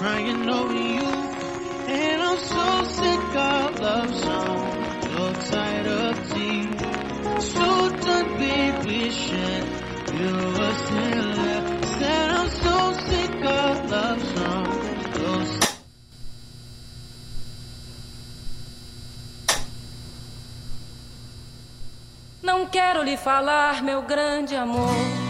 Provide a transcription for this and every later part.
crying over you. And I'm so sick of love songs, so tired of. So done being wishing you still there. Said I'm so sick of love songs, so Não quero lhe falar, meu grande amor,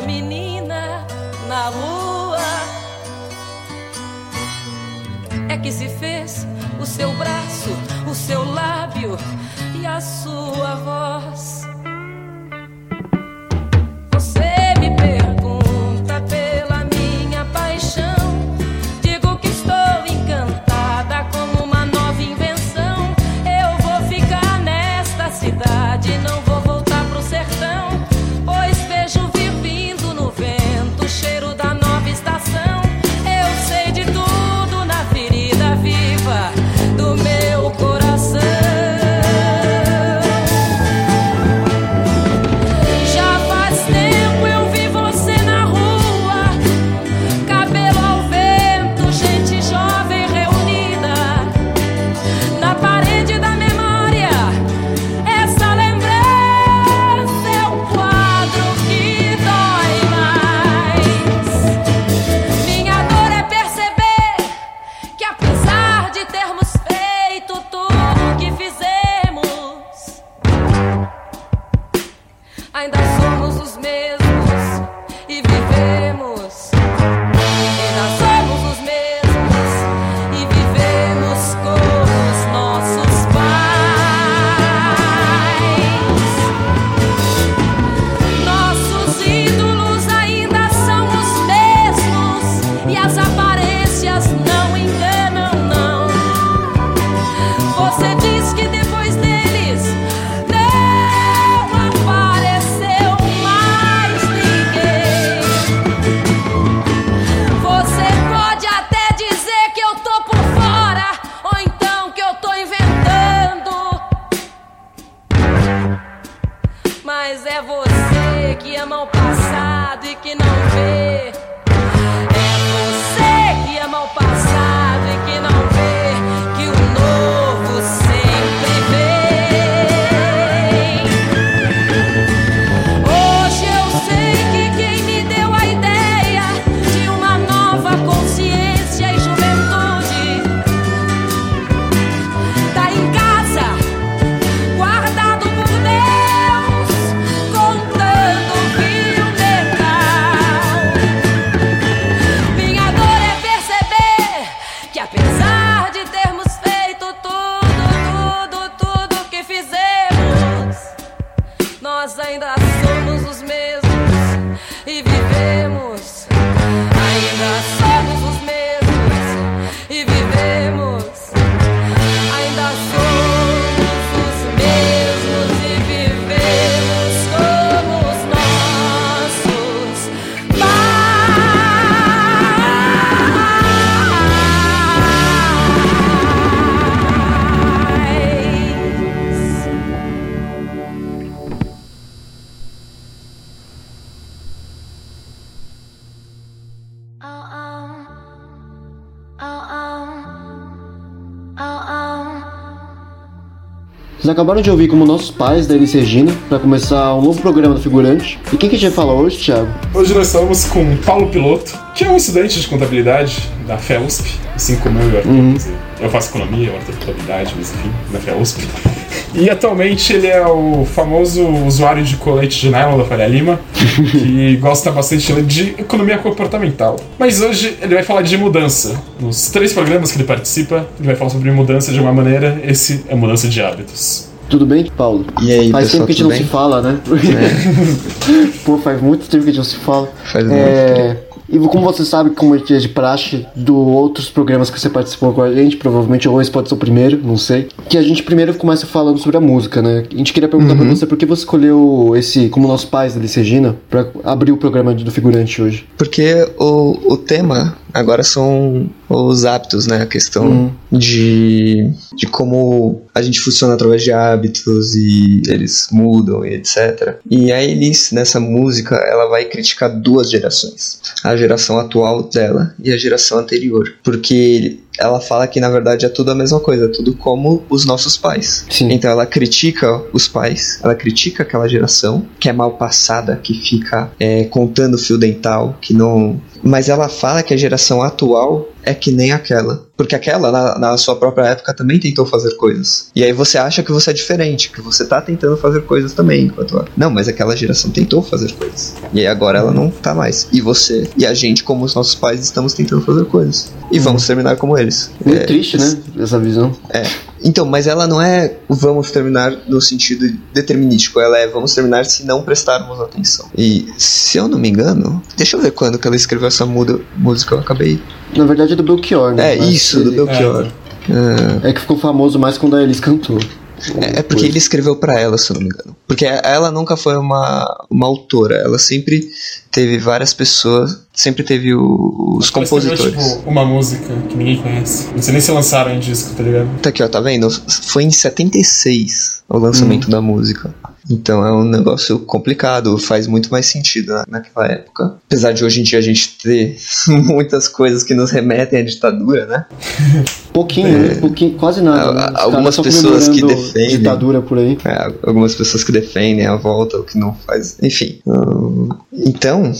Sua menina na lua. É que se fez o seu braço, o seu lábio e a sua voz. Nós ainda somos os mesmos Acabaram de ouvir como nossos pais da Elis Regina para começar um novo programa do Figurante. E quem que a gente vai falar hoje, Thiago? Hoje nós estamos com Paulo Piloto, que é um estudante de contabilidade da FEUSP, assim como eu e o Arthur. Uhum. Eu faço economia, o Arthur contabilidade, mas enfim, da FEUSP. E atualmente ele é o famoso usuário de colete de nylon da Faria Lima, que gosta bastante de economia comportamental. Mas hoje ele vai falar de mudança. Nos três programas que ele participa, ele vai falar sobre mudança de uma maneira, esse é mudança de hábitos. Tudo bem, Paulo? E aí, Faz tempo pessoal, que a gente não bem? se fala, né? Pô, faz muito tempo que a gente não se fala. Faz é... E como você sabe, como é de praxe do outros programas que você participou com a gente, provavelmente ou esse pode ser o primeiro, não sei. Que a gente primeiro começa falando sobre a música, né? A gente queria perguntar pra você por que você escolheu esse, como nossos pais da Alice Regina, pra abrir o programa do figurante hoje. Porque o, o tema agora são os hábitos, né? A questão Hum. de, de como a gente funciona através de hábitos e eles mudam e etc. E a Elis, nessa música, ela vai criticar duas gerações. A geração atual dela e a geração anterior. Porque ela fala que, na verdade, é tudo a mesma coisa. É tudo como os nossos pais. Sim. Então ela critica os pais, ela critica aquela geração que é mal passada, que fica é, contando fio dental, que não. Mas ela fala que a geração atual é que nem aquela. Porque aquela, na, na sua própria época, também tentou fazer coisas. E aí você acha que você é diferente, que você tá tentando fazer coisas também. Enquanto. Não, mas aquela geração tentou fazer coisas. E aí agora ela não tá mais. E você e a gente, como os nossos pais, estamos tentando fazer coisas. E vamos terminar como eles. Muito É, triste, né? Essa visão. é. Então, mas ela não é vamos terminar no sentido determinístico, ela é vamos terminar se não prestarmos atenção. E se eu não me engano, deixa eu ver quando que ela escreveu essa muda, música, eu acabei. Na verdade é do Belchior, né? É, Mas isso, do ele- Belchior. É que ficou famoso mais quando a Elis cantou. É, é porque ele escreveu pra ela, se eu não me engano. Porque ela nunca foi uma, uma autora, ela sempre teve várias pessoas, sempre teve o- os escreveu, compositores. tipo, uma música que ninguém conhece. Não sei nem se lançaram em disco, tá ligado? Tá aqui, ó, tá vendo? Foi em 76 o lançamento Hum. da música. Então é um negócio complicado, faz muito mais sentido na- naquela época. Apesar de hoje em dia a gente ter muitas coisas que nos remetem à ditadura, né? Pouquinho, né? Pouquinho, quase nada. Né? Algumas pessoas que defendem. ditadura por aí. É, algumas pessoas que defendem a volta, o que não faz. Enfim. Hum, então.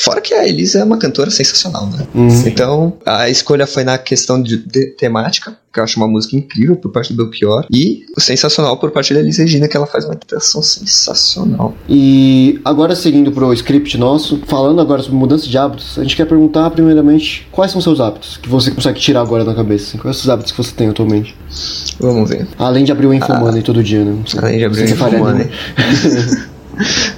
Fora que a Elisa é uma cantora sensacional, né? Uhum. Então, a escolha foi na questão de, de temática, que eu acho uma música incrível por parte do Belchior, e o sensacional por parte da Elisa Regina, que ela faz uma interpretação sensacional. E agora seguindo pro script nosso, falando agora sobre mudança de hábitos, a gente quer perguntar primeiramente quais são seus hábitos que você consegue tirar agora da cabeça. assim, Quais são os hábitos que você tem atualmente? Vamos ver. Além de abrir o Infomoney todo dia, né? Além de abrir o Infomoney.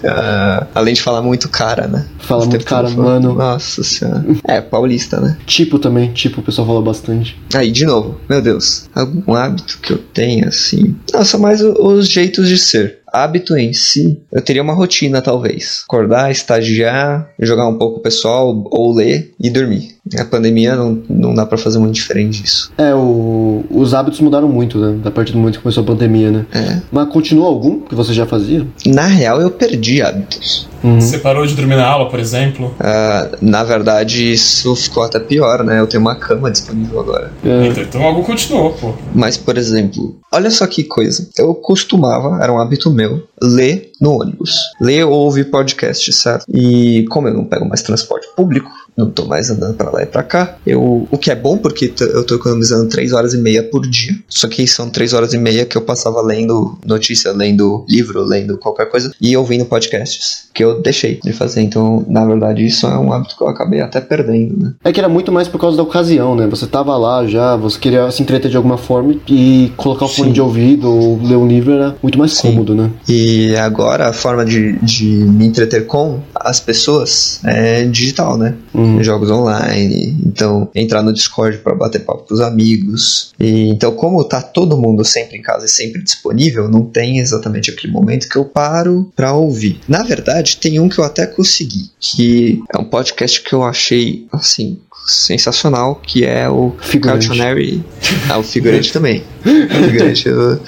Ah, além de falar muito cara, né? Fala muito cara, mano. Nossa senhora. É, paulista, né? Tipo também, tipo, o pessoal fala bastante. Aí, de novo, meu Deus, algum hábito que eu tenha, assim. Não, são mais os jeitos de ser. Hábito em si, eu teria uma rotina, talvez. Acordar, estagiar, jogar um pouco o pessoal, ou ler e dormir. A pandemia não, não dá pra fazer muito diferente disso. É, o, os hábitos mudaram muito, né? A partir do momento que começou a pandemia, né? É. Mas continua algum que você já fazia? Na real, eu perdi hábitos. Uhum. Você parou de dormir na aula, por exemplo. Ah, na verdade, isso ficou até pior, né? Eu tenho uma cama disponível agora. É. Então, então algo continuou, pô. Mas, por exemplo, olha só que coisa. Eu costumava, era um hábito meu, ler no ônibus. Ler ou ouvir podcast, certo? E como eu não pego mais transporte público, não tô mais andando pra lá e pra cá, eu, o que é bom porque eu tô economizando 3 horas e meia por dia. Só que são 3 horas e meia que eu passava lendo notícia, lendo livro, lendo qualquer coisa e ouvindo podcasts, que eu deixei de fazer. Então, na verdade, isso é um hábito que eu acabei até perdendo, né? É que era muito mais por causa da ocasião, né? Você tava lá já, você queria se entreter de alguma forma e colocar o fone Sim. de ouvido ou ler um livro era muito mais Sim. cômodo, né? E agora a forma de, de me entreter com as pessoas é digital, né? Uhum. Jogos online, então entrar no Discord para bater papo com os amigos. E, então, como tá todo mundo sempre em casa e sempre disponível, não tem exatamente aquele momento que eu paro pra ouvir. Na verdade, tem um que eu até consegui, que é um podcast que eu achei assim sensacional, que é o Figurante. Cautionary. Ah, o figurante também. O figurante, eu...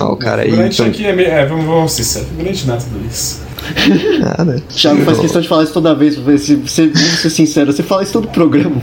ah, o cara aí. Figurante então- aqui é meio. É, vamos, vamos ser sérios. Figurante não é tudo isso. Nada. Thiago faz questão de falar isso toda vez, pra ver se você, vamos ser sincero, você fala isso todo programa.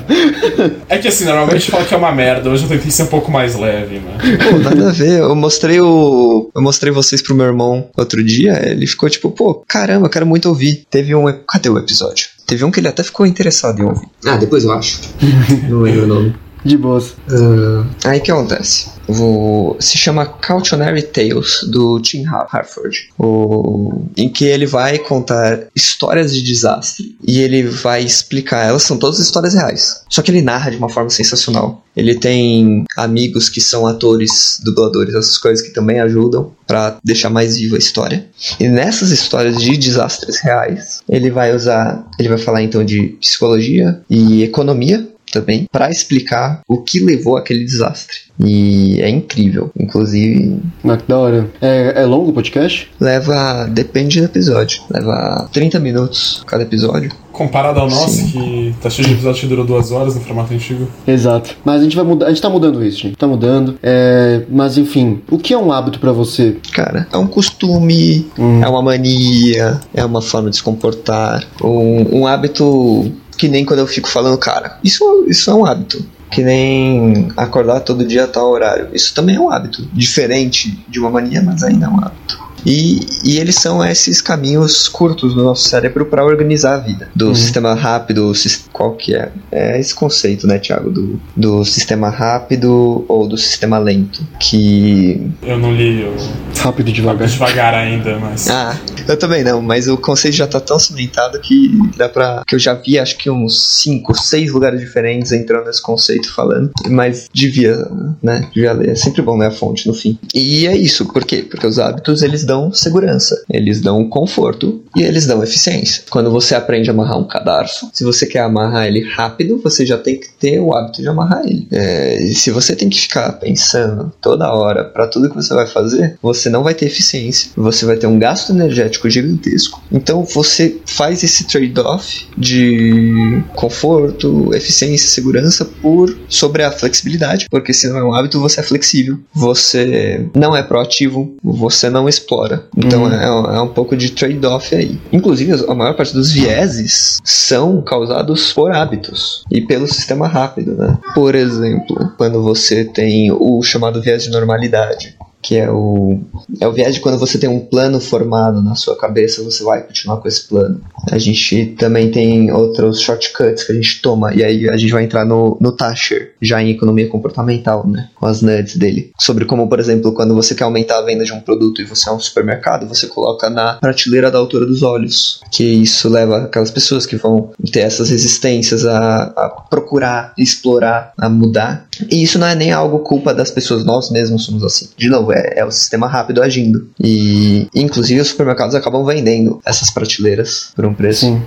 É que assim, normalmente fala que é uma merda, hoje eu tentei ser um pouco mais leve, mano. Pô, nada a ver. Eu mostrei o. Eu mostrei vocês pro meu irmão outro dia. Ele ficou tipo, pô, caramba, eu quero muito ouvir. Teve um. Cadê o episódio? Teve um que ele até ficou interessado em ouvir. Ah, depois eu acho. Não lembro o nome. De boas. Ah, aí que acontece? O, se chama Cautionary Tales do Tim Har- Harford, o, em que ele vai contar histórias de desastre e ele vai explicar. Elas são todas histórias reais, só que ele narra de uma forma sensacional. Ele tem amigos que são atores, dubladores, essas coisas que também ajudam pra deixar mais viva a história. E nessas histórias de desastres reais, ele vai usar, ele vai falar então de psicologia e economia também para explicar o que levou àquele desastre. E é incrível. Inclusive, Ah, que da hora. É, é longo o podcast? leva. Depende do episódio. Leva 30 minutos cada episódio. Comparado ao nosso, Sim. que tá cheio de episódio que durou duas horas no formato antigo. Exato. Mas a gente vai mudar, a gente tá mudando isso, gente. Tá mudando. É, mas enfim, o que é um hábito pra você? Cara, é um costume, é uma mania, é uma forma de se comportar. Um, um hábito que nem quando eu fico falando, cara, isso, isso é um hábito. Que nem acordar todo dia a tal horário. Isso também é um hábito. Diferente de uma mania, mas ainda é um hábito. E, e eles são esses caminhos curtos do nosso cérebro para organizar a vida. Do sistema rápido, qual que é? É esse conceito, né, Thiago? Do, do sistema rápido ou do sistema lento. Que Eu não li o Rápido e devagar. devagar ainda, mas. ah, eu também não, mas o conceito já tá tão cimentado que dá pra. que eu já vi acho que uns 5, 6 lugares diferentes entrando nesse conceito falando. Mas devia, né? Devia ler. É sempre bom ler a fonte no fim. E é isso, por quê? Porque os hábitos eles dão segurança, eles dão conforto e eles dão eficiência. Quando você aprende a amarrar um cadarço, se você quer amarrar ele rápido, você já tem que ter o hábito de amarrar ele. É, e se você tem que ficar pensando toda hora para tudo que você vai fazer, você não vai ter eficiência, você vai ter um gasto energético gigantesco. Então você faz esse trade-off de conforto, eficiência, segurança por sobre a flexibilidade, porque se não é um hábito, você é flexível, você não é proativo, você não explora. Então é, é um pouco de trade-off aí. Inclusive, a maior parte dos vieses são causados por hábitos e pelo sistema rápido, né? Por exemplo, quando você tem o chamado viés de normalidade, que é o é o viés de quando você tem um plano formado na sua cabeça, você vai continuar com esse plano. A gente também tem outros shortcuts que a gente toma, e aí a gente vai entrar no, no Tasher, já em economia comportamental, né? Com as nuts dele. Sobre como, por exemplo, quando você quer aumentar a venda de um produto e você é um supermercado, você coloca na prateleira da altura dos olhos. Que isso leva aquelas pessoas que vão ter essas resistências a, a procurar, explorar, a mudar. E isso não é nem algo culpa das pessoas, nós mesmos somos assim. De novo, é, é o sistema rápido agindo. E, inclusive, os supermercados acabam vendendo essas prateleiras por um preço. Sim.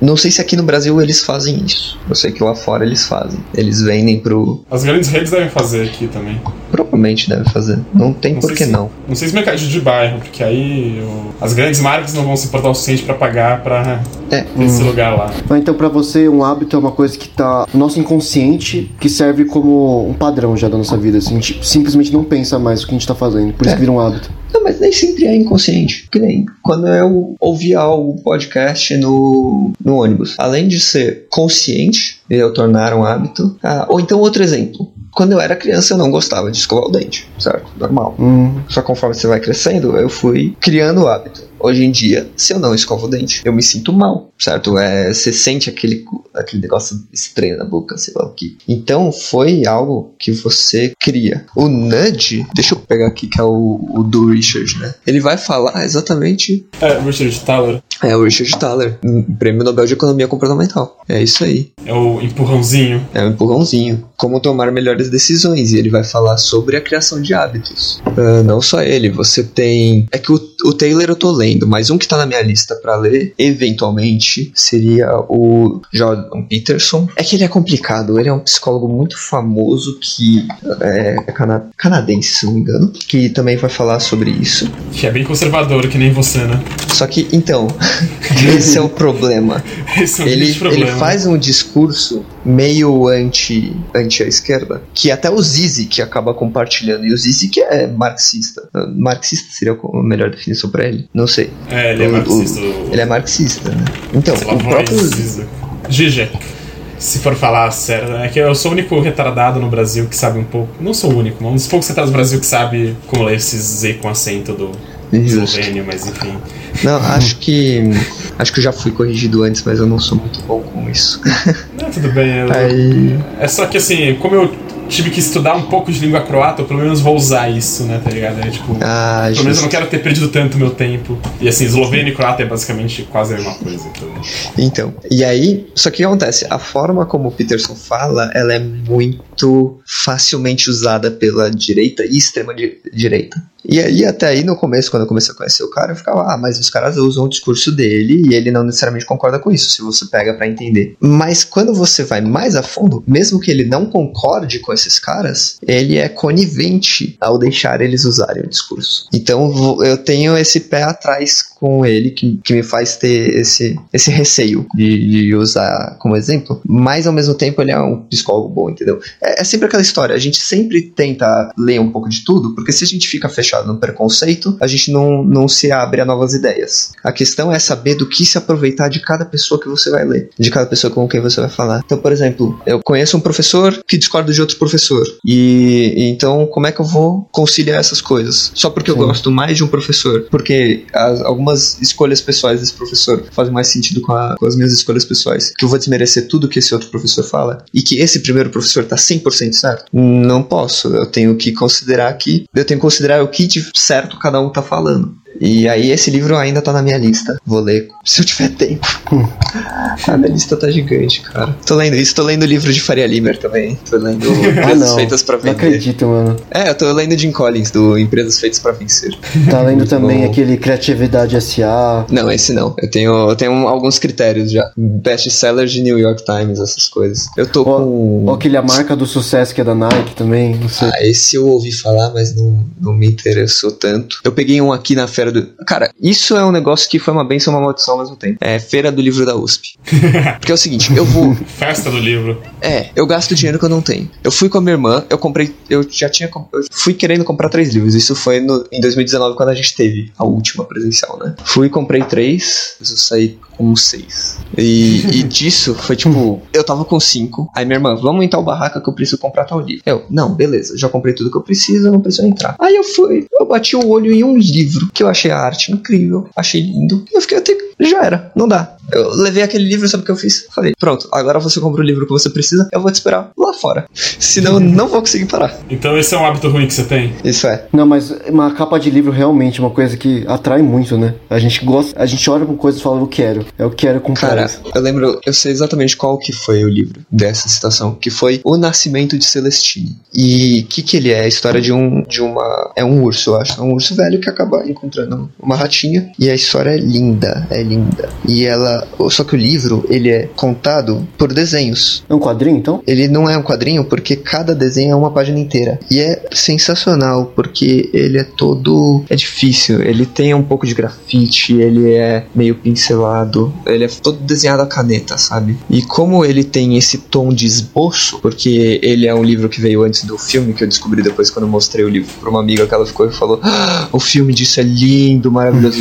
Não sei se aqui no Brasil eles fazem isso. Eu sei que lá fora eles fazem. Eles vendem pro. As grandes redes devem fazer aqui também. Deve fazer. Não tem Não por que se- não. Não sei se mercadinho de bairro, porque aí o- as grandes marcas não vão se importar o suficiente pra pagar pra É. esse lugar lá. Mas então, pra você, um hábito é uma coisa que tá no nosso inconsciente, que serve como um padrão já da nossa vida. Assim, a gente simplesmente não pensa mais o que a gente tá fazendo. Por isso É. que vira um hábito. Não, mas nem sempre é inconsciente. Que nem quando eu ouvia o podcast no, no ônibus. Além de ser consciente eu tornar um hábito. ah, ou então outro exemplo. Quando eu era criança eu não gostava de escovar o dente, certo? Normal. Hum, Só conforme você vai crescendo, eu fui criando o hábito. Hoje em dia, se eu não escovo o dente, eu me sinto mal, certo? É, você sente aquele, aquele negócio estranho na boca, sei lá o que. Então, foi algo que você cria. O nudge, deixa eu pegar aqui que é o, o do Richard, né? Ele vai falar exatamente. É, Richard Thaler É o Richard Thaler, prêmio Nobel de Economia Comportamental. É isso aí. é o empurrãozinho. É um empurrãozinho. Como tomar melhores decisões. E ele vai falar sobre a criação de hábitos. Ah, não só ele, você tem. É que o, o Taylor eu tô lendo, mas um que tá na minha lista pra ler, eventualmente, seria o Jordan Peterson. É que ele é complicado, ele é um psicólogo muito famoso que é, é cana- canadense, se não me engano, que também vai falar sobre isso. Que é bem conservador, que nem você, né? Só que, então, esse é o problema. Esse é um Ele, problema. ele faz um discurso meio anti, anti a esquerda, que até o Zizi que acaba compartilhando. E o Zizi que é marxista. Marxista seria a melhor definição pra ele? Não sei. É, ele é O- marxista. o- ele é marxista, né? Então, lá, o próprio. Gigi, se for falar sério, é que eu sou o único retardado no Brasil que sabe um pouco. Não sou o único, mas um dos poucos retardados no Brasil que sabe como ler esses Z com acento do eslovênio, mas enfim. Não, acho que. Acho que eu já fui corrigido antes, mas eu não sou muito bom com isso. Não, tudo bem. eu- Aí. É só que assim, como eu tive que estudar um pouco de língua croata, eu pelo menos vou usar isso, né, tá ligado? É tipo. Ah, Pelo menos eu não quero ter perdido tanto meu tempo. E assim, eslovênio e croata é basicamente quase a mesma coisa. Então. Então, e aí, só que o que acontece? A forma como o Peterson fala, ela é muito facilmente usada pela direita e extrema di- direita. E aí, até aí, no começo, quando eu comecei a conhecer o cara, eu ficava, ah, mas os caras usam o discurso dele e ele não necessariamente concorda com isso, se você pega pra entender. Mas quando você vai mais a fundo, mesmo que ele não concorde com esses caras, ele é conivente ao deixar eles usarem o discurso. Então, eu tenho esse pé atrás com ele que, que me faz ter esse, esse receio de, de usar como exemplo, mas ao mesmo tempo ele é um psicólogo bom, entendeu? É, é sempre aquela história, a gente sempre tenta ler um pouco de tudo, porque se a gente fica fechado no preconceito, a gente não, não se abre a novas ideias. A questão é saber do que se aproveitar de cada pessoa que você vai ler, de cada pessoa com quem você vai falar. Então, por exemplo, eu conheço um professor que discorda de outro professor, e então como é que eu vou conciliar essas coisas? Só porque eu Sim. gosto mais de um professor, porque as- algumas escolhas pessoais desse professor fazem mais sentido com, a- com as minhas escolhas pessoais, que eu vou desmerecer tudo que esse outro professor fala, e que esse primeiro professor tá 100% certo? Não posso, eu tenho que considerar que, eu tenho que considerar o que de certo cada um tá falando. E aí esse livro ainda tá na minha lista. Vou ler se eu tiver tempo. A minha lista tá gigante, cara. Tô lendo isso, tô lendo o livro de Faria Limer também. Tô lendo Ah, Empresas não. Feitas pra Não Vender. acredito, mano. É, eu tô lendo Jim Collins, do Empresas Feitas pra Vencer. Tá lendo Muito também bom. aquele Criatividade S.A. Não, esse não. Eu tenho, eu tenho alguns critérios já. Best-seller de New York Times, essas coisas. Eu tô com. Ou aquele A Marca do Sucesso que é da Nike também, não sei. Ah, esse eu ouvi falar, mas não, não me interessou tanto. Eu peguei um aqui na feira do. Cara, isso é um negócio que foi uma benção e uma maldição ao mesmo tempo. É feira do livro da USP. Porque é o seguinte, eu vou. Festa do livro. É, eu gasto dinheiro que eu não tenho. Eu fui com a minha irmã, eu comprei. Eu já tinha. Eu fui querendo comprar três livros. Isso foi no- em 2019, quando a gente teve a última presencial, né? Fui, comprei três, eu saí com seis. E, e disso foi tipo, eu tava com cinco. Aí minha irmã, vamos em tal barraca que eu preciso comprar tal livro. Eu, não, beleza, já comprei tudo que eu preciso, eu não preciso entrar. Aí eu fui, eu bati o olho em um livro que eu achei a arte incrível, achei lindo. E eu fiquei, eu tenho, já era, não dá. Eu levei aquele livro, sabe o que eu fiz? Falei, pronto, agora você compra o livro que você precisa, eu vou te esperar lá fora. Senão eu não vou conseguir parar. Então esse é um hábito ruim que você tem? Isso é. Não, mas uma capa de livro realmente é uma coisa que atrai muito, né? A gente gosta, a gente olha pra coisa e fala, eu quero. Eu quero comprar Cara, isso. eu lembro, eu sei exatamente qual que foi o livro dessa citação, que foi O Nascimento de Celestine. E o que que ele é? A história de um de uma é um urso, eu acho, é um urso velho que acaba encontrando uma ratinha e a história é linda, é linda. E ela, só que o livro, ele é contado por desenhos. É um quadrinho, então? Ele não é um quadrinho porque cada desenho é uma página inteira. E é sensacional porque ele é todo. É difícil. Ele tem um pouco de grafite, ele é meio pincelado, ele é todo desenhado à caneta, sabe? E como ele tem esse tom de esboço, porque ele é um livro que veio antes do filme, que eu descobri depois quando eu mostrei o livro pra uma amiga que ela ficou e falou: "Ah, O filme disso é lindo, maravilhoso.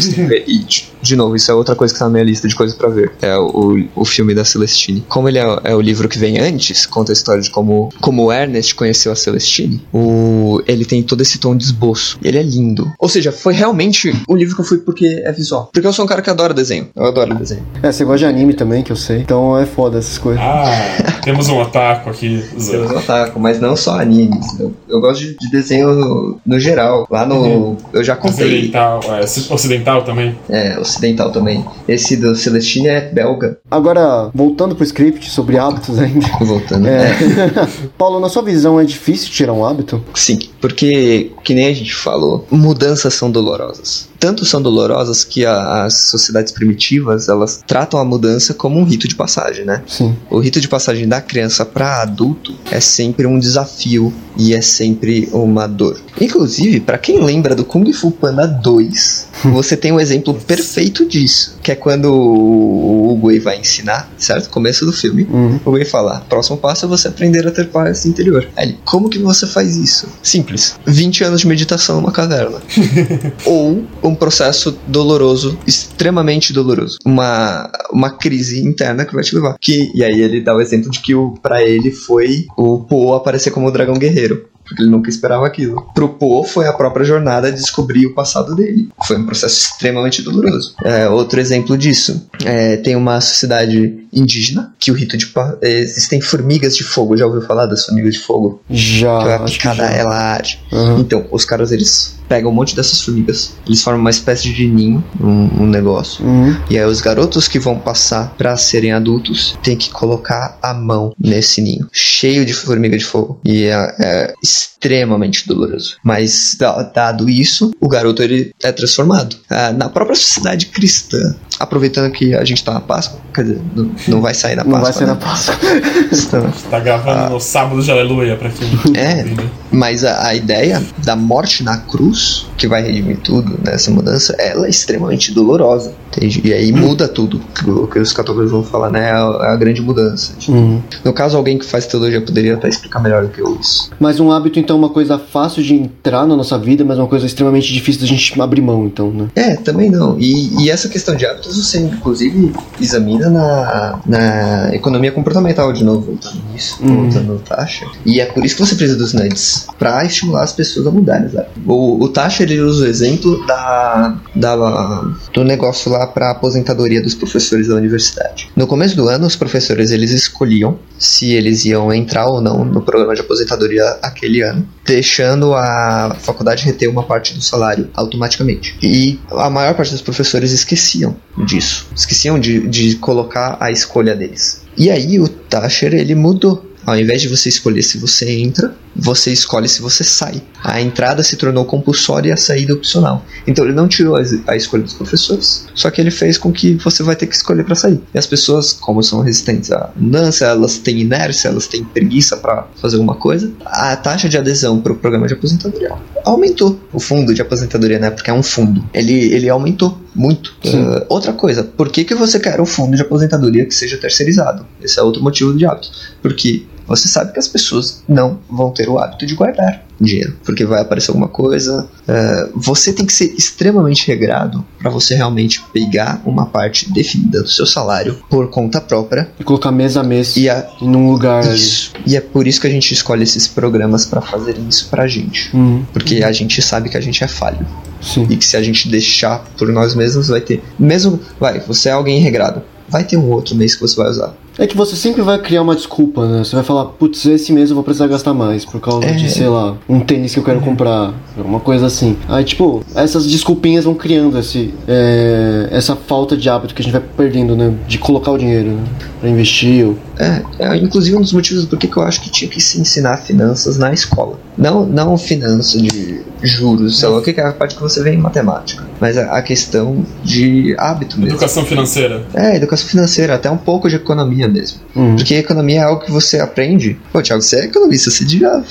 E, de- de novo, isso é outra coisa que tá na minha lista de coisas pra ver. É o, o filme da Celestine. Como ele é, é o livro que vem antes, conta a história de como, como o Ernest conheceu a Celestine, o, ele tem todo esse tom de esboço. E ele é lindo. Ou seja, foi realmente o livro que eu fui porque é visual. Porque eu sou um cara que adora desenho. Eu adoro desenho. É, você gosta de anime também, que eu sei. Então é foda essas coisas. Ah, temos um otaku aqui. Eu usando. otaku, mas não só animes. Eu, eu gosto de, de desenho no, no geral. Lá no. Eu já contei. Ocidental, é, ocidental também. É, ocidental também. Esse do Celestine é belga. Agora, voltando pro script sobre hábitos ainda. Voltando. É. É. Paulo, na sua visão, é difícil tirar um hábito? Sim, porque, que nem a gente falou, mudanças são dolorosas. Tanto são dolorosas que a- as sociedades primitivas, elas tratam a mudança como um rito de passagem, né? Sim. O rito de passagem da criança para adulto é sempre um desafio e é sempre uma dor. Inclusive, para quem lembra do Kung Fu Panda 2, você tem um exemplo perfeito disso, que é quando o Hugo Way vai ensinar, certo? Começo do filme. Uhum. O Way fala: próximo passo é você aprender a ter paz interior. Aí ele, como que você faz isso? Simples. 20 anos de meditação numa caverna. Ou um processo doloroso, extremamente doloroso. Uma, uma crise interna que vai te levar. Que, e aí ele dá o exemplo de que o, pra ele foi o Po aparecer como o dragão guerreiro. Porque ele nunca esperava aquilo. Pro Po foi a própria jornada de descobrir o passado dele. Foi um processo extremamente doloroso. É, outro exemplo disso. é, tem uma sociedade indígena que o rito de. é, existem formigas de fogo. Já ouviu falar das formigas de fogo? Já. que a que picada já. ela arde. Aham. Então, os caras eles pegam um monte dessas formigas, eles formam uma espécie de ninho, um, um negócio. Uhum. E aí os garotos que vão passar pra serem adultos têm que colocar a mão nesse ninho, cheio de formiga de fogo. E é, é extremamente doloroso. Mas da- dado isso, o garoto ele é transformado. Ah, na própria sociedade cristã, aproveitando que a gente tá na Páscoa, quer dizer, não, não vai sair na Não Páscoa. vai ser na né? Páscoa. Então, Tá gravando no sábado de aleluia pra quem. É. Mas a, a ideia da morte na cruz, que vai redimir tudo nessa mudança, ela é extremamente dolorosa. entende? E aí muda tudo. O que os católicos vão falar, né? É a, é a grande mudança. Uhum. No caso, alguém que faz teologia poderia até explicar melhor do que eu isso. Mas um hábito, então, é uma coisa fácil de entrar na nossa vida, mas uma coisa extremamente difícil da gente abrir mão, então, né? É, também não. E, e essa questão de hábitos você, inclusive, examina na, na economia comportamental, de novo, voltando nisso, Uhum. voltando taxa. E é por isso que você precisa dos NUDs, pra estimular as pessoas a mudarem, sabe? O, o taxa, ele usa o exemplo da, da, do negócio lá pra aposentadoria dos professores da universidade. No começo do ano, os professores, eles escolhiam se eles iam entrar ou não no programa de aposentadoria aquele ano, deixando a faculdade reter uma parte do salário automaticamente. E a maior parte dos professores esqueciam disso, esqueciam de, de colocar a escolha deles. E aí o Tasher ele mudou. Ao invés de você escolher se você entra, você escolhe se você sai. A entrada se tornou compulsória e a saída opcional. Então ele não tirou a, escolha dos professores, só que ele fez com que você vai ter que escolher para sair. E as pessoas, como são resistentes à mudança, elas têm inércia, elas têm preguiça para fazer alguma coisa, a taxa de adesão para o programa de aposentadoria aumentou. O fundo de aposentadoria, né? Porque é um fundo. Ele, ele aumentou muito. Uh, outra coisa, por que, que você quer um fundo de aposentadoria que seja terceirizado? Esse é outro motivo de hábito. Porque você sabe que as pessoas não vão ter o hábito de guardar dinheiro, porque vai aparecer alguma coisa. Uh, você tem que ser extremamente regrado para você realmente pegar uma parte definida do seu salário por conta própria E colocar mês a mês e a, num lugar isso. E é por isso que a gente escolhe esses programas para fazerem isso pra gente. Uhum. Porque a gente sabe que a gente é falho. Sim. E que se a gente deixar por nós mesmos, vai ter. Mesmo. Vai, você é alguém regrado. Vai ter um outro mês que você vai usar. É que você sempre vai criar uma desculpa, né? Você vai falar, putz, esse mês eu vou precisar gastar mais por causa É. de, sei lá, um tênis que eu quero comprar, alguma coisa assim. Aí, tipo, essas desculpinhas vão criando esse, é, essa falta de hábito que a gente vai perdendo, né? De colocar o dinheiro né? pra investir. Ou... É, é inclusive um dos motivos do porquê que eu acho que tinha que se ensinar finanças na escola. Não, não finança de juros, sei lá, o que que é a parte que você vê em matemática. Mas a, a questão de hábito mesmo. Educação financeira. É, educação financeira, até um pouco de economia mesmo. Uhum. Porque economia é algo que você aprende. Pô, Thiago, você é economista, você devia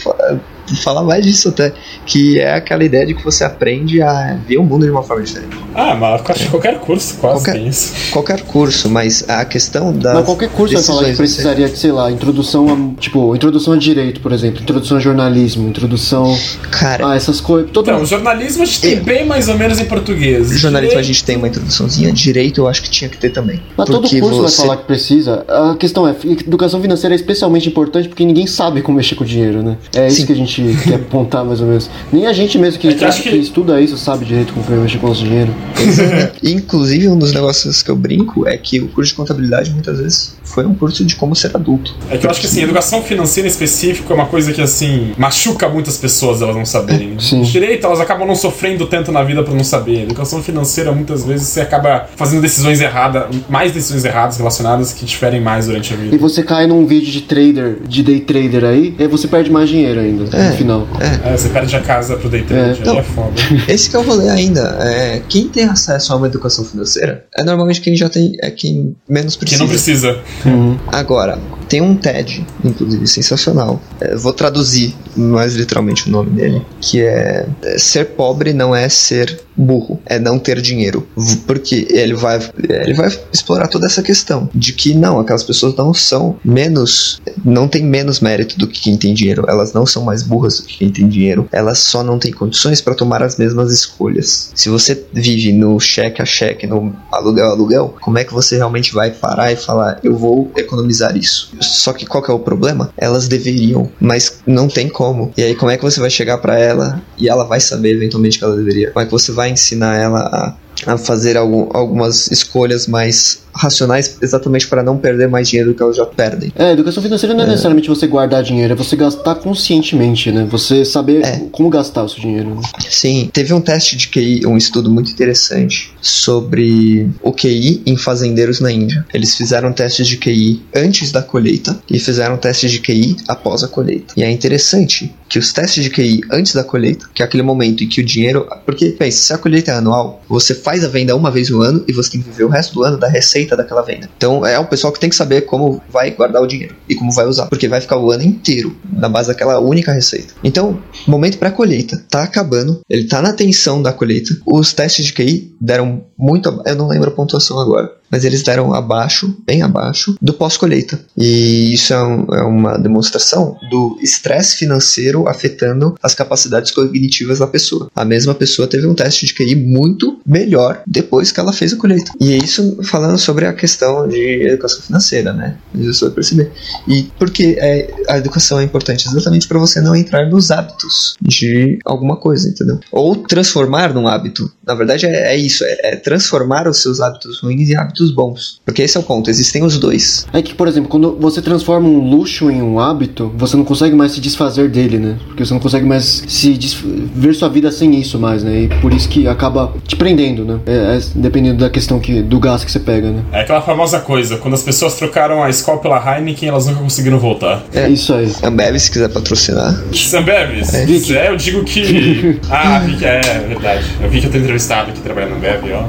falar mais disso até. Que é aquela ideia de que você aprende a ver o mundo de uma forma diferente. Ah, mas acho que qualquer curso quase Qualquer- tem isso. Qualquer curso, mas a questão da. Mas qualquer curso vai falar que precisaria de, sei lá, introdução a, tipo, introdução a direito, por exemplo, introdução a jornalismo, introdução Cara, a essas coisas. Todo Então, jornalismo a gente tem Eu- bem mais ou menos em português. jornalismo a Direito- gente tem uma introduçãozinha, direito eu acho que tinha que ter também. Mas todo curso vai você- falar que precisa. A questão é, educação financeira é especialmente importante porque ninguém sabe como mexer com o dinheiro, né? É isso Sim. que a gente quer apontar mais ou menos. Nem a gente mesmo que, É que eu acho que que- estuda isso sabe direito como mexer com o nosso dinheiro. Inclusive, um dos negócios que eu brinco é que o curso de contabilidade muitas vezes foi um curso de como ser adulto. É que eu acho que assim, educação financeira em específico é uma coisa que assim, machuca muitas pessoas elas não saberem. Sim. Direito, elas acabam não sofrendo tanto na vida por não saber. Educação financeira, muitas vezes, você acaba fazendo decisões erradas, mais decisões erradas relacionadas que diferem mais durante a E vida. você cai num vídeo de trader, de day trader aí, e aí você perde mais dinheiro ainda É. no final. É, você perde a casa pro day trade, É. aí é foda. Esse que é o rolê ainda. É, quem tem acesso a uma educação financeira é normalmente quem já tem. É quem menos precisa. não precisa. Uhum. Agora, Tem um TED, inclusive, sensacional. É, vou traduzir mais literalmente o nome dele, que é, é Ser pobre não é ser burro, é não ter dinheiro. Porque ele vai, ele vai explorar toda essa questão de que não, aquelas pessoas não são menos, não tem menos mérito do que quem tem dinheiro. Elas não são mais burras do que quem tem dinheiro. Elas só não têm condições para tomar as mesmas escolhas. Se você vive no cheque a cheque, no aluguel a aluguel, como é que você realmente vai parar e falar, eu vou economizar isso? Só que qual que é o problema? Elas deveriam, mas não tem como. E aí como é que você vai chegar para ela e ela vai saber eventualmente que ela deveria? Como é que você vai ensinar ela a a fazer algum, algumas escolhas mais racionais exatamente para não perder mais dinheiro do que elas já perdem. É, educação financeira não é, é, necessariamente você guardar dinheiro, é você gastar conscientemente, né? Você saber é. como gastar o seu dinheiro. Né? Sim, teve um teste de QI, um estudo muito interessante sobre o QI em fazendeiros na Índia. Eles fizeram testes de QI antes da colheita e fizeram testes de QI após a colheita. E é interessante que os testes de QI antes da colheita, que é aquele momento em que o dinheiro. Porque, pensa, se a colheita é anual, você faz a venda uma vez no ano e você tem que viver o resto do ano da receita daquela venda. Então é um pessoal que tem que saber como vai guardar o dinheiro e como vai usar, porque vai ficar o ano inteiro na base daquela única receita. Então, momento pré-colheita, tá acabando, ele tá na tensão da colheita. Os testes de QI deram muito. Eu não lembro a pontuação agora mas eles deram abaixo, bem abaixo, do pós-colheita. E isso é, um, é, uma demonstração do estresse financeiro afetando as capacidades cognitivas da pessoa. A mesma pessoa teve um teste de QI muito melhor depois que ela fez a colheita. E é isso falando sobre a questão de educação financeira, né? Isso vai perceber. E porque é, a educação é importante exatamente para você não entrar nos hábitos de alguma coisa, entendeu? Ou transformar num hábito. Na verdade é, é isso, é, é transformar os seus hábitos ruins em hábitos hábitos bons. Porque esse é o ponto, existem os dois. É que, por exemplo, quando você transforma um luxo em um hábito, você não consegue mais se desfazer dele, né? Porque você não consegue mais se ver sua vida sem isso mais, né? E por isso que acaba te prendendo, né? É, é, dependendo da questão que, do gás que você pega, né? É aquela famosa coisa, quando as pessoas trocaram a Skol pela Heineken, elas nunca conseguiram voltar. É isso aí. Ambev, se quiser patrocinar. Ambev, é. é, eu digo que... ah, vi que é, é verdade. Eu vi que eu tô entrevistado aqui trabalhando na Ambev, ó.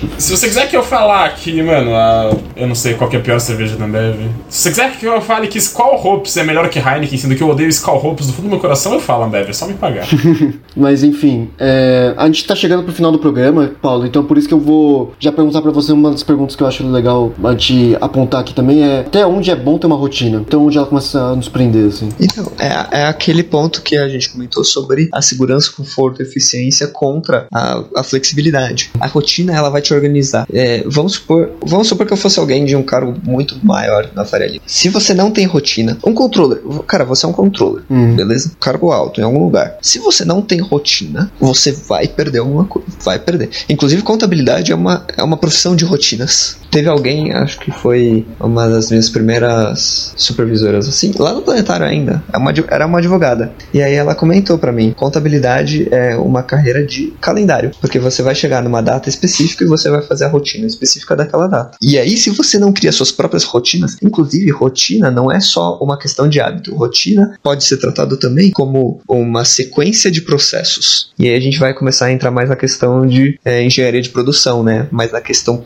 Se você quiser que eu falar aqui, mano, a, eu não sei qual que é a pior cerveja da Ambev. Se você quiser que eu fale que Skull Hopes é melhor que Heineken, sendo que eu odeio Skull Hopes do fundo do meu coração, eu falo Ambev, é só me pagar. Mas enfim, é, a gente tá chegando pro final do programa, Paulo, então por isso que eu vou já perguntar para você uma das perguntas que eu acho legal a gente apontar aqui também é até onde é bom ter uma rotina? Até onde ela começa a nos prender, assim? Então, é, é aquele ponto que a gente comentou sobre a segurança, conforto, eficiência contra a, a flexibilidade. A rotina, ela vai te organizar. É, vamos, supor, vamos supor que eu fosse alguém de um cargo muito maior na Faria Lima. Se você não tem rotina, um controller, cara, você é um controller, uhum. beleza? Cargo alto em algum lugar. Se você não tem rotina, você vai perder alguma coisa. Vai perder. Inclusive, contabilidade é uma, é uma profissão de rotinas. Teve alguém, acho que foi uma das minhas primeiras supervisoras, assim, lá no planetário ainda. É uma, era uma advogada. E aí ela comentou para mim: contabilidade é uma carreira de calendário. Porque você vai chegar numa data específica e você vai fazer a rotina específica daquela data. E aí, se você não cria suas próprias rotinas, inclusive rotina não é só uma questão de hábito. Rotina pode ser tratado também como uma sequência de processos. E aí a gente vai começar a entrar mais na questão de é, engenharia de produção, né? Mais na questão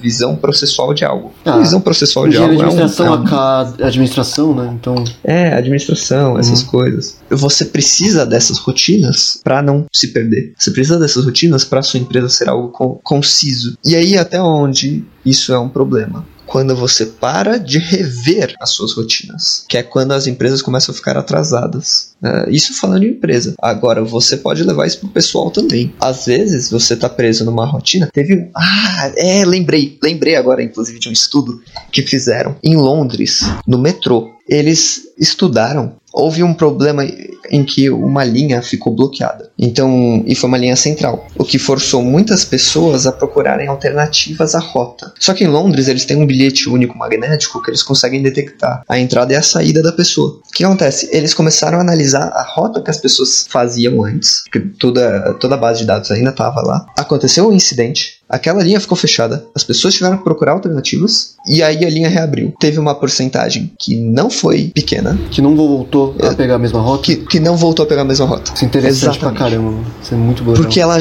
visão processual de algo. Ah, visão processual de algo administração, é um, é um... administração, né? Então é administração, essas uhum. coisas. Você precisa dessas rotinas para não se perder. Você precisa dessas rotinas para sua empresa ser algo conciso. E aí até onde isso é um problema? quando você para de rever as suas rotinas, que é quando as empresas começam a ficar atrasadas. Uh, isso falando de empresa. Agora, você pode levar isso pro pessoal também. Às vezes, você tá preso numa rotina. Teve. Ah, é, lembrei. Lembrei agora, inclusive, de um estudo que fizeram em Londres, no metrô. Eles estudaram houve um problema em que uma linha ficou bloqueada. Então, e foi uma linha central, o que forçou muitas pessoas a procurarem alternativas à rota. Só que em Londres eles têm um bilhete único magnético que eles conseguem detectar a entrada e a saída da pessoa. O que acontece? Eles começaram a analisar a rota que as pessoas faziam antes, que toda, toda a base de dados ainda estava lá. Aconteceu um incidente, Aquela linha ficou fechada, as pessoas tiveram que procurar alternativas e aí a linha reabriu. Teve uma porcentagem que não foi pequena. Que não voltou a é, pegar a mesma rota? Que, que não voltou a pegar a mesma rota. Isso é interessante Exatamente. pra caramba. Isso é muito bom. Porque ela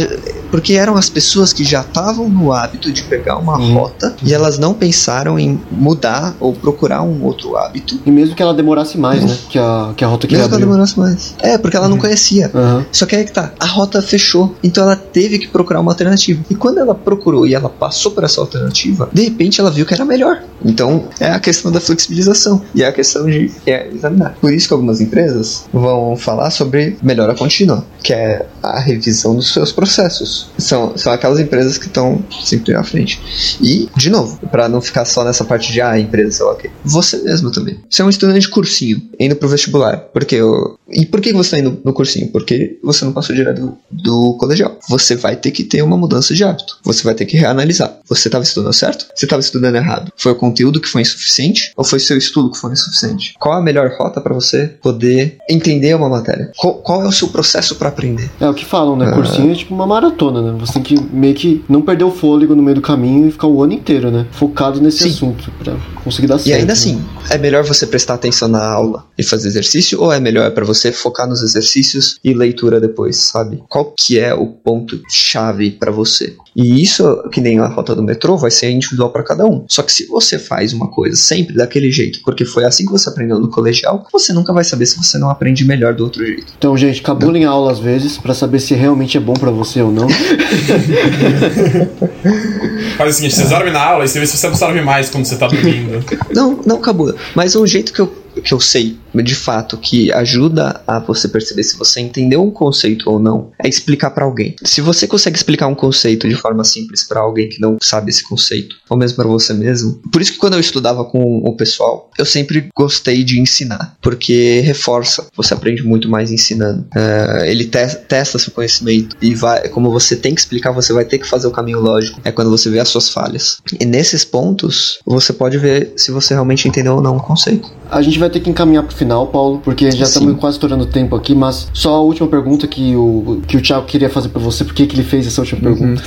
Porque eram as pessoas que já estavam no hábito de pegar uma Uhum. rota e elas não pensaram em mudar ou procurar um outro hábito. E mesmo que ela demorasse mais, né? Que a, que a rota que Mesmo que ela demorasse mais. É, porque ela não conhecia. Aham. Só que aí que tá, a rota fechou, então ela teve que procurar uma alternativa. E quando ela procurou e ela passou por essa alternativa, de repente ela viu que era melhor. Então é a questão da flexibilização e é a questão de é, examinar. Por isso que algumas empresas vão falar sobre melhora contínua, que é a revisão dos seus processos. São, são aquelas empresas que estão sempre à frente. E, de novo, para não ficar só nessa parte de ah, a empresa, sei lá o quê. Você mesmo também. Você é um estudante de cursinho, indo pro vestibular. Porque eu... E por que você tá indo no cursinho? Porque você não passou direto do, do colegial. Você vai ter que ter uma mudança de hábito. Você vai ter que reanalisar. Você estava estudando certo? Você estava estudando errado? Foi o conteúdo que foi insuficiente? Ou foi seu estudo que foi insuficiente? Qual a melhor rota para você poder entender uma matéria? Qual, qual é o seu processo para aprender? É o que falam, né? Cursinho é tipo uma maratona, né? Você tem que meio que não perder o fôlego no meio do caminho e ficar o ano inteiro, né? Focado nesse Sim. assunto pra conseguir dar certo. E ainda né? assim, é melhor você prestar atenção na aula e fazer exercício ou é melhor para você focar nos exercícios e leitura depois, sabe? Qual que é o ponto chave para você? E isso, que nem a rota do metrô, vai ser individual para cada um. Só que se você faz uma coisa sempre daquele jeito, porque foi assim que você aprendeu no colegial, você nunca vai saber se você não aprende melhor do outro jeito. Então, gente, cabulem a aula às vezes pra saber se realmente é bom pra você ou não. Faz o seguinte, você dorme na aula e você vê se você absorve mais quando você tá dormindo. Não, não, acabou. Mas um jeito que eu, que eu sei, de fato, que ajuda a você perceber se você entendeu um conceito ou não, é explicar pra alguém. Se você consegue explicar um conceito de forma simples pra alguém que não sabe esse conceito, ou mesmo pra você mesmo. Por isso que quando eu estudava com o pessoal, eu sempre gostei de ensinar, porque reforça. Você aprende muito mais ensinando. É, ele te- testa seu conhecimento e vai, como você tem que explicar, você vai ter que fazer o caminho lógico. É quando você vê as suas falhas. E nesses pontos, você pode ver se você realmente entendeu ou não o conceito. A gente vai ter que encaminhar pro final, Paulo, porque já estamos quase estourando o tempo aqui, mas só a última pergunta que o, que o Thiago queria fazer pra você, por que que ele fez essa última pergunta?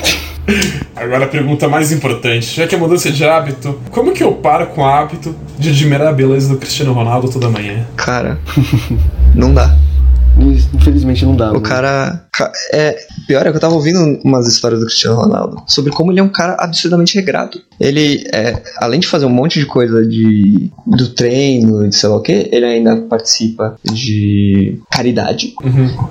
Agora a pergunta mais importante, já que é mudança de hábito, como que eu paro com o hábito de admirar a beleza do Cristiano Ronaldo toda manhã? Cara, não dá. Infelizmente não dá. O né? cara. ca- É, pior é que eu tava ouvindo umas histórias do Cristiano Ronaldo sobre como ele é um cara absurdamente regrado. Ele, é, além de fazer um monte de coisa de do treino e sei lá o que, ele ainda participa de caridade.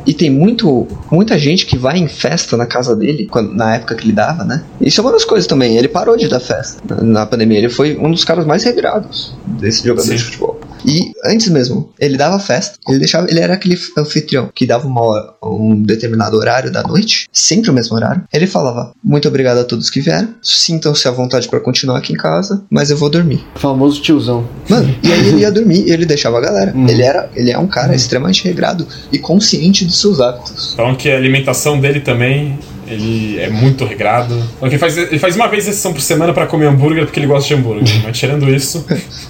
E tem muito, muita gente que vai em festa na casa dele, quando- na época que ele dava, né? Isso é uma das coisas também. Ele parou de dar festa na, na pandemia. Ele foi um dos caras mais regrados desse jogador Sim. de futebol. E antes mesmo, ele dava festa, ele deixava, ele era aquele anfitrião que dava uma hora, um determinado horário da noite, sempre o mesmo horário. Ele falava: "Muito obrigado a todos que vieram. Sintam-se à vontade pra continuar aqui em casa, mas eu vou dormir". Famoso tiozão. Mano, e aí ele ia dormir e ele deixava a galera. Hum. Ele era, ele é um cara extremamente regrado e consciente dos seus hábitos. Falam que a alimentação dele também, ele é muito regrado. Ele faz, ele faz uma vez exceção por semana pra comer hambúrguer porque ele gosta de hambúrguer. Mas tirando isso,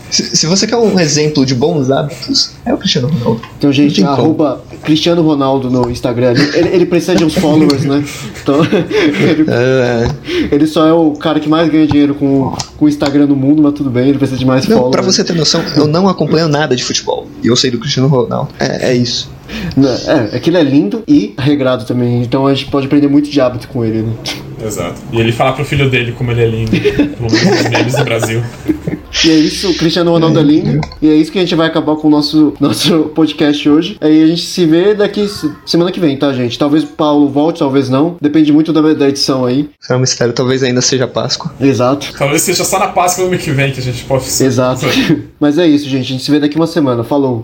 Se, se você quer um exemplo de bons hábitos, é o Cristiano Ronaldo. Então, gente, arroba Cristiano Ronaldo no Instagram. Ele, ele- ele precisa de uns followers, né? Então, ele, É, ele só é o cara que mais ganha dinheiro com, com o Instagram no mundo, mas tudo bem, ele precisa de mais não, followers. pra você ter noção, eu não acompanho nada de futebol. E eu sei do Cristiano Ronaldo. É, é isso. É, é que ele é lindo e regrado também, então a gente pode aprender muito de hábito com ele, né? exato. E ele fala pro filho dele como ele é lindo, pelo menos nos memes do Brasil. E é isso, o Cristiano Ronaldo é lindo. E é isso que a gente vai acabar com o nosso, nosso podcast hoje. Aí a gente se vê daqui se- semana que vem, tá, gente? Talvez o Paulo volte, talvez não. Depende muito da, da edição aí. É um mistério, talvez ainda seja Páscoa. Exato. Talvez seja só na Páscoa do ano que vem que a gente possa. Exato. Mas é isso, gente. A gente se vê daqui uma semana. Falou.